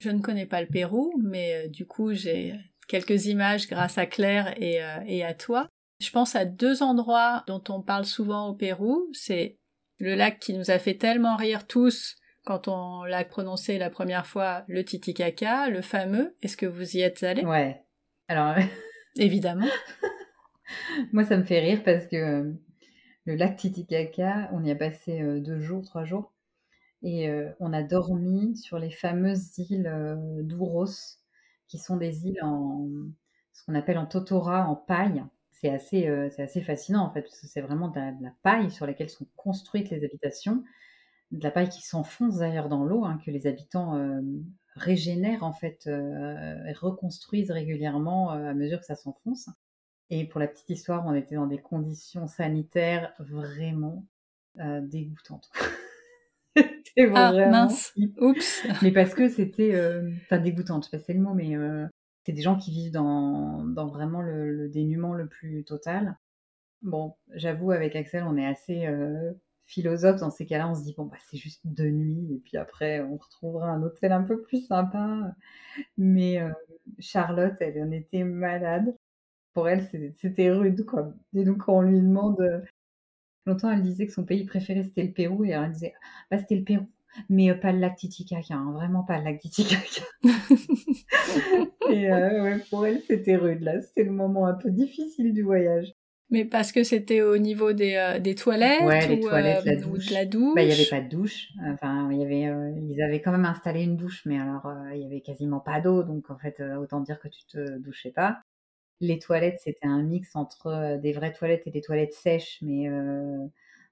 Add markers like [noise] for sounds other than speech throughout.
Je ne connais pas le Pérou, mais du coup j'ai quelques images grâce à Claire et, et à toi. Je pense à deux endroits dont on parle souvent au Pérou. C'est le lac qui nous a fait tellement rire tous quand on l'a prononcé la première fois, le Titicaca, le fameux. Est-ce que vous y êtes allé? Ouais. Alors. [laughs] Évidemment. [laughs] Moi, ça me fait rire parce que euh, le lac Titicaca, on y a passé euh, deux jours, trois jours. Et euh, on a dormi sur les fameuses îles d'Ouros, qui sont des îles en ce qu'on appelle en totora, en paille c'est assez, euh, assez fascinant en fait, parce que c'est vraiment de la, paille sur laquelle sont construites les habitations, de la paille qui s'enfonce d'ailleurs dans l'eau, hein, que les habitants euh, régénèrent en fait, euh, et reconstruisent régulièrement à mesure que ça s'enfonce. Et pour la petite histoire, on était dans des conditions sanitaires vraiment dégoûtantes. [laughs] ah, mince. Oups. Mais parce que c'était, enfin dégoûtante, c'est le mot, mais c'est des gens qui vivent dans, vraiment le, dénuement le plus total. Bon, j'avoue, avec Axel, on est assez euh, philosophe dans ces cas-là. On se dit, bon, bah, c'est juste deux nuits, et puis après, on retrouvera un hôtel un peu plus sympa. Mais euh, Charlotte, elle en était malade. Pour elle, c'était rude, quoi. Et donc, quand on lui demande. Euh, longtemps, elle disait que son pays préféré, c'était le Pérou, et elle disait, bah, c'était le Pérou mais pas le lac Titicaca, hein, vraiment pas le lac Titicaca. [laughs] [laughs] et euh, pour elle, c'était rude, là. C'était le moment un peu difficile du voyage. Mais parce que c'était au niveau des, euh, des toilettes, ouais, les toilettes, la douche. de la douche? Bah, il n'y avait pas de douche. Enfin, il y avait, ils avaient quand même installé une douche, mais alors il y avait quasiment pas d'eau, donc en fait, autant dire que tu te douchais pas. Les toilettes, c'était un mix entre des vraies toilettes et des toilettes sèches, mais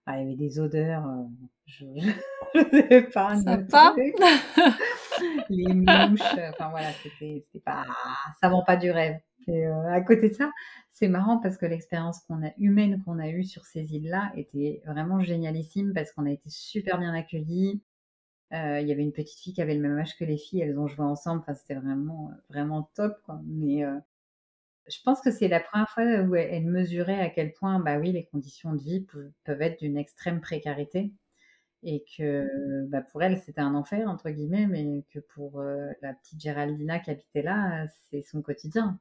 ah, il y avait des odeurs, euh, je [laughs] ne sais pas. [laughs] les mouches, euh, enfin voilà, c'était pas, ça vend pas du rêve. Et euh, à côté de ça, c'est marrant parce que l'expérience qu'on a humaine qu'on a eue sur ces îles-là était vraiment génialissime parce qu'on a été super bien accueillis. Il y avait une petite fille qui avait le même âge que les filles, elles ont joué ensemble. Enfin, c'était vraiment, vraiment top, quoi. Mais je pense que c'est la première fois où elle mesurait à quel point, bah oui, les conditions de vie peuvent, être d'une extrême précarité et que bah, pour elle c'était un enfer entre guillemets, mais que pour euh, la petite Géraldina qui habitait là, c'est son quotidien.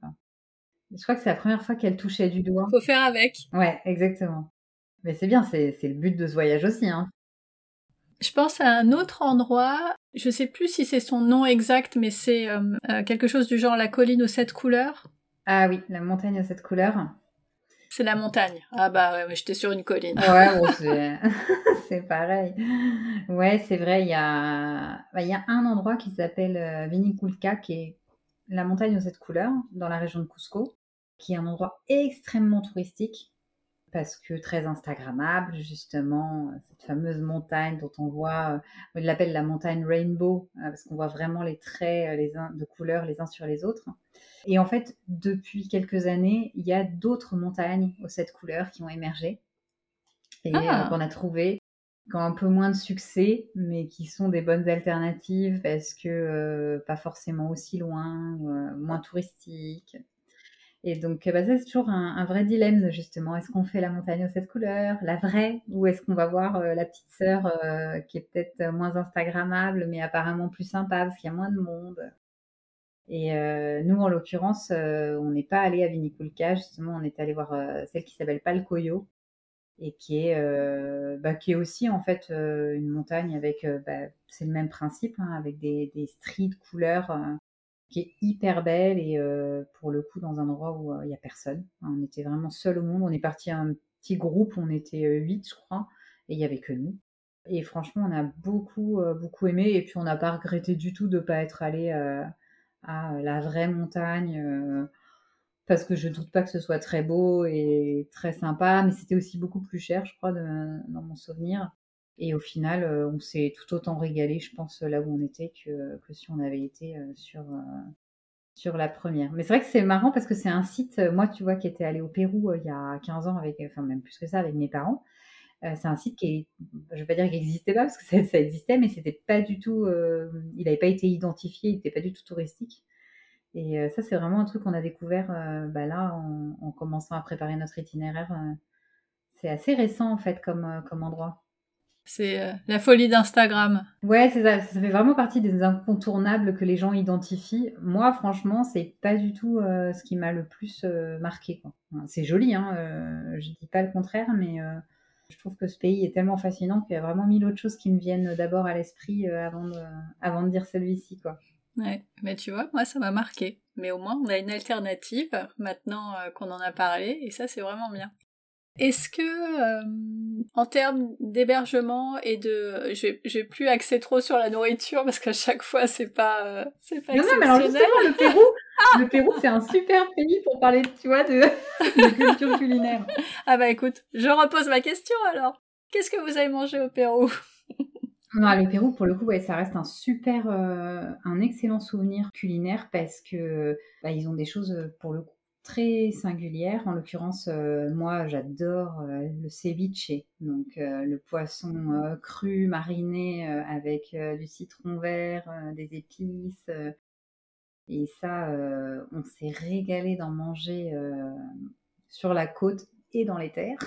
Je crois que c'est la première fois qu'elle touchait du doigt. Faut faire avec. Ouais, exactement. Mais c'est bien, c'est le but de ce voyage aussi. Hein. Je pense à un autre endroit, je sais plus si c'est son nom exact, mais c'est euh, euh, quelque chose du genre la colline aux sept couleurs. Ah oui, la montagne a cette couleur. C'est la montagne. Ah bah ouais, j'étais sur une colline. Ouais, [laughs] [laughs] c'est pareil. Ouais, c'est vrai, il y a, bah, il y a un endroit qui s'appelle euh, Viniculca, qui est la montagne aux sept couleurs, dans la région de Cusco, qui est un endroit extrêmement touristique, parce que très Instagrammable, justement, cette fameuse montagne dont on voit, on l'appelle la montagne Rainbow, euh, parce qu'on voit vraiment les traits euh, les uns, de couleurs les uns sur les autres. Et en fait, depuis quelques années, il y a d'autres montagnes aux sept couleurs qui ont émergé et ah. qu'on a trouvé qui ont un peu moins de succès, mais qui sont des bonnes alternatives parce que euh, pas forcément aussi loin, euh, moins touristiques. Et donc, bah, ça, c'est toujours un, vrai dilemme, justement. Est-ce qu'on fait la montagne aux sept couleurs, la vraie, ou est-ce qu'on va voir euh, la petite sœur qui est peut-être moins Instagrammable, mais apparemment plus sympa parce qu'il y a moins de monde? Et euh, nous, en l'occurrence, euh, on n'est pas allé à Viniculca, justement, on est allé voir euh, celle qui s'appelle Palcoyo et qui est, bah, aussi en fait une montagne avec, bah, c'est le même principe, hein, avec des, des stries de couleurs qui est hyper belle et pour le coup dans un endroit où il n'y a personne. On était vraiment seul au monde. On est parti un petit groupe, on était huit, je crois, et il y avait que nous. Et franchement, on a beaucoup, beaucoup aimé et puis on n'a pas regretté du tout de ne pas être allé à la vraie montagne euh, parce que je doute pas que ce soit très beau et très sympa, mais c'était aussi beaucoup plus cher, je crois, dans mon souvenir. Et au final, euh, on s'est tout autant régalé, je pense, là où on était que, que si on avait été euh, sur, sur la première. Mais c'est vrai que c'est marrant parce que c'est un site, moi, tu vois, qui était allé au Pérou il y a 15 ans, avec, enfin même plus que ça, avec mes parents. c'est un site qui est, je vais pas dire qu'il n'existait pas parce que ça, existait, mais c'était pas du tout, il n'avait pas été identifié, il n'était pas du tout touristique. Et ça, c'est vraiment un truc qu'on a découvert bah, là en, commençant à préparer notre itinéraire. c'est assez récent en fait comme, comme endroit. C'est euh, la folie d'Instagram. Ouais, c'est ça. Ça fait vraiment partie des incontournables que les gens identifient. Moi, franchement, c'est pas du tout euh, ce qui m'a le plus euh, marqué. C'est joli, hein. je dis pas le contraire, mais je trouve que ce pays est tellement fascinant qu'il y a vraiment mille autres choses qui me viennent d'abord à l'esprit avant, de, avant de dire celui-ci, quoi. Ouais, mais tu vois, moi, ça m'a marqué. Mais au moins, on a une alternative maintenant qu'on en a parlé, et ça, c'est vraiment bien. Est-ce que, euh, en termes d'hébergement et de, vais plus axer trop sur la nourriture parce qu'à chaque fois c'est pas, euh, c'est pas non, non, mais alors justement le Pérou, [laughs] le Pérou c'est un super pays pour parler, tu vois, de, de [laughs] culture culinaire. Ah bah écoute, je repose ma question alors. Qu'est-ce que vous avez mangé au Pérou? [laughs] Non, le Pérou, pour le coup, ouais, ça reste un super, euh, un excellent souvenir culinaire parce que bah, ils ont des choses pour le coup très singulière. En l'occurrence, euh, moi, j'adore euh, le ceviche, donc euh, le poisson cru mariné avec du citron vert, des épices. et ça, on s'est régalé d'en manger sur la côte et dans les terres.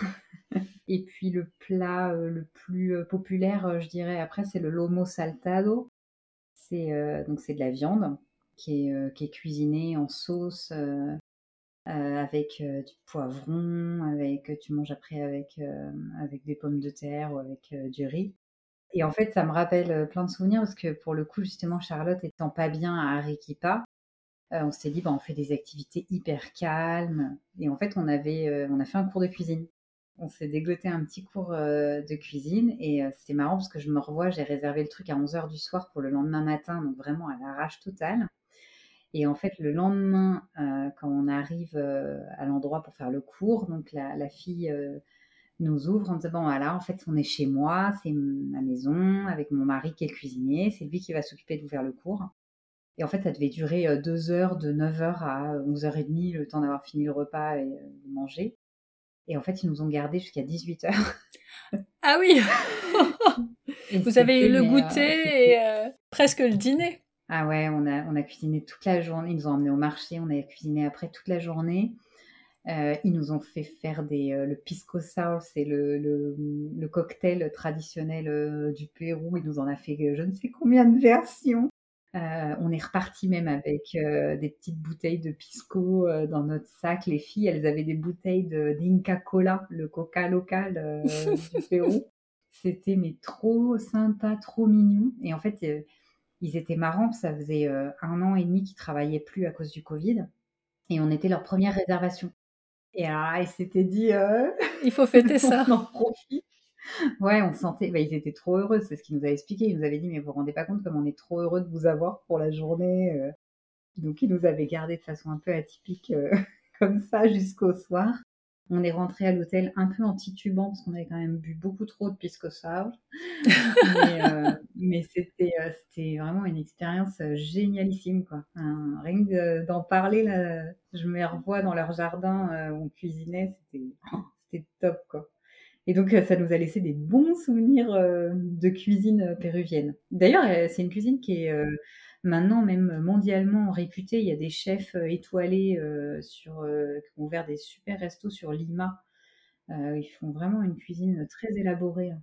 [laughs] et puis le plat le plus populaire, je dirais, après, c'est le lomo saltado. C'est donc c'est de la viande qui est, qui est cuisinée en sauce avec euh, du poivron, avec tu manges après avec, euh, avec des pommes de terre ou avec du riz. Et en fait, ça me rappelle plein de souvenirs parce que pour le coup, justement, Charlotte étant pas bien à Arequipa, on s'est dit, bah, on fait des activités hyper calmes. Et en fait, on, avait, on a fait un cours de cuisine. On s'est dégoté un petit cours de cuisine et c'était marrant parce que je me revois, j'ai réservé le truc à 11h du soir pour le lendemain matin, donc vraiment à l'arrache totale. Et en fait, le lendemain, euh, quand on arrive euh, à l'endroit pour faire le cours, donc la, fille euh, nous ouvre en disant bon voilà, en fait, on est chez moi, c'est ma maison avec mon mari qui est cuisinier, c'est lui qui va s'occuper de vous faire le cours. Et en fait, ça devait durer deux heures, de 9h à 11h30, le temps d'avoir fini le repas et de manger. Et en fait, ils nous ont gardés jusqu'à 18h. Ah oui [laughs] Vous avez eu le goûter et presque le dîner. Ah ouais, on a, on a cuisiné toute la journée. Ils nous ont emmenés au marché, on a cuisiné après toute la journée. Euh, ils nous ont fait faire des, euh, le pisco sour, c'est le, le, cocktail traditionnel euh, du Pérou. Ils nous en a fait je ne sais combien de versions. on est reparti même avec des petites bouteilles de pisco dans notre sac. Les filles, elles avaient des bouteilles d'Inca Cola, le coca local du Pérou. [laughs] C'était mais trop sympa, trop mignon. Et en fait, ils étaient marrants, ça faisait euh, un an et demi qu'ils travaillaient plus à cause du Covid, et on était leur première réservation. Et alors, ils s'étaient dit, euh, il faut fêter [laughs] ça. On en profite. Ouais, on sentait, bah, ils étaient trop heureux, c'est ce qu'ils nous avaient expliqué. Ils nous avaient dit, mais vous vous rendez pas compte comme on est trop heureux de vous avoir pour la journée. Euh. Donc, ils nous avaient gardé de façon un peu atypique [laughs] comme ça jusqu'au soir. On est rentré à l'hôtel un peu en titubant parce qu'on avait quand même bu beaucoup trop de pisco sour. [laughs] mais, euh, mais euh, c'était vraiment une expérience euh, génialissime. Quoi. rien que d'en parler, je me revois dans leur jardin où on cuisinait, c'était, top. Quoi. Et donc, ça nous a laissé des bons souvenirs de cuisine péruvienne. D'ailleurs, c'est une cuisine qui est Maintenant, même mondialement réputé, il y a des chefs euh, étoilés euh, sur, euh, qui ont ouvert des super restos sur Lima. ils font vraiment une cuisine très élaborée. Hein.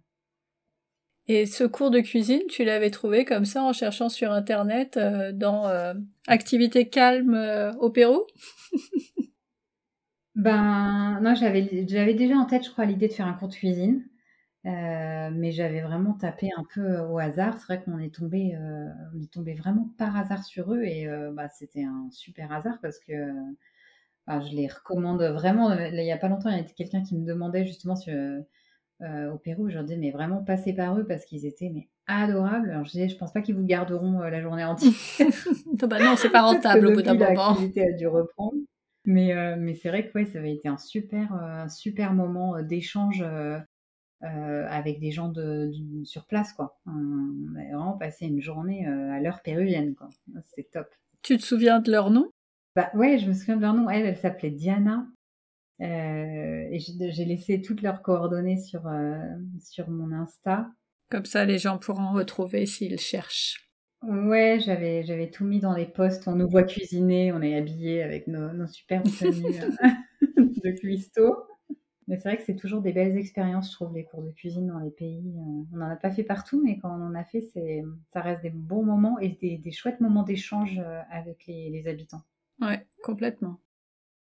Et ce cours de cuisine, tu l'avais trouvé comme ça en cherchant sur Internet dans Activité calme au Pérou? [laughs] Ben non, j'avais déjà en tête, je crois, l'idée de faire un cours de cuisine. Euh, mais j'avais vraiment tapé un peu euh, au hasard. C'est vrai qu'on est tombé, euh, on est tombé vraiment par hasard sur eux et bah, c'était un super hasard parce que je les recommande vraiment. il y a pas longtemps, il y a quelqu'un qui me demandait justement sur, au Pérou. Je leur disais mais vraiment passez par eux parce qu'ils étaient mais adorables. Alors je disais je pense pas qu'ils vous garderont la journée entière. [laughs] bah non, c'est pas rentable au bout d'un moment. L'activité a dû reprendre. Mais, mais c'est vrai que ouais, ça avait été un super, un super moment d'échange euh, avec des gens de, sur place, quoi. On a vraiment passé une journée euh, à l'heure péruvienne, quoi. C'est top. Tu te souviens de leur nom? Bah ouais, je me souviens de leur nom. Elle, elle s'appelait Diana. Euh, et j'ai laissé toutes leurs coordonnées sur, sur mon Insta. Comme ça, les gens pourront retrouver s'ils cherchent. Ouais, j'avais j'avais tout mis dans les posts. On nous voit cuisiner, on est habillés avec nos, nos superbes tenues [laughs] de cuistot. Mais c'est vrai que c'est toujours des belles expériences, je trouve, les cours de cuisine dans les pays. Euh, on n'en a pas fait partout, mais quand on en a fait, c'est, ça reste des bons moments et des, chouettes moments d'échange euh, avec les, habitants. Ouais, complètement.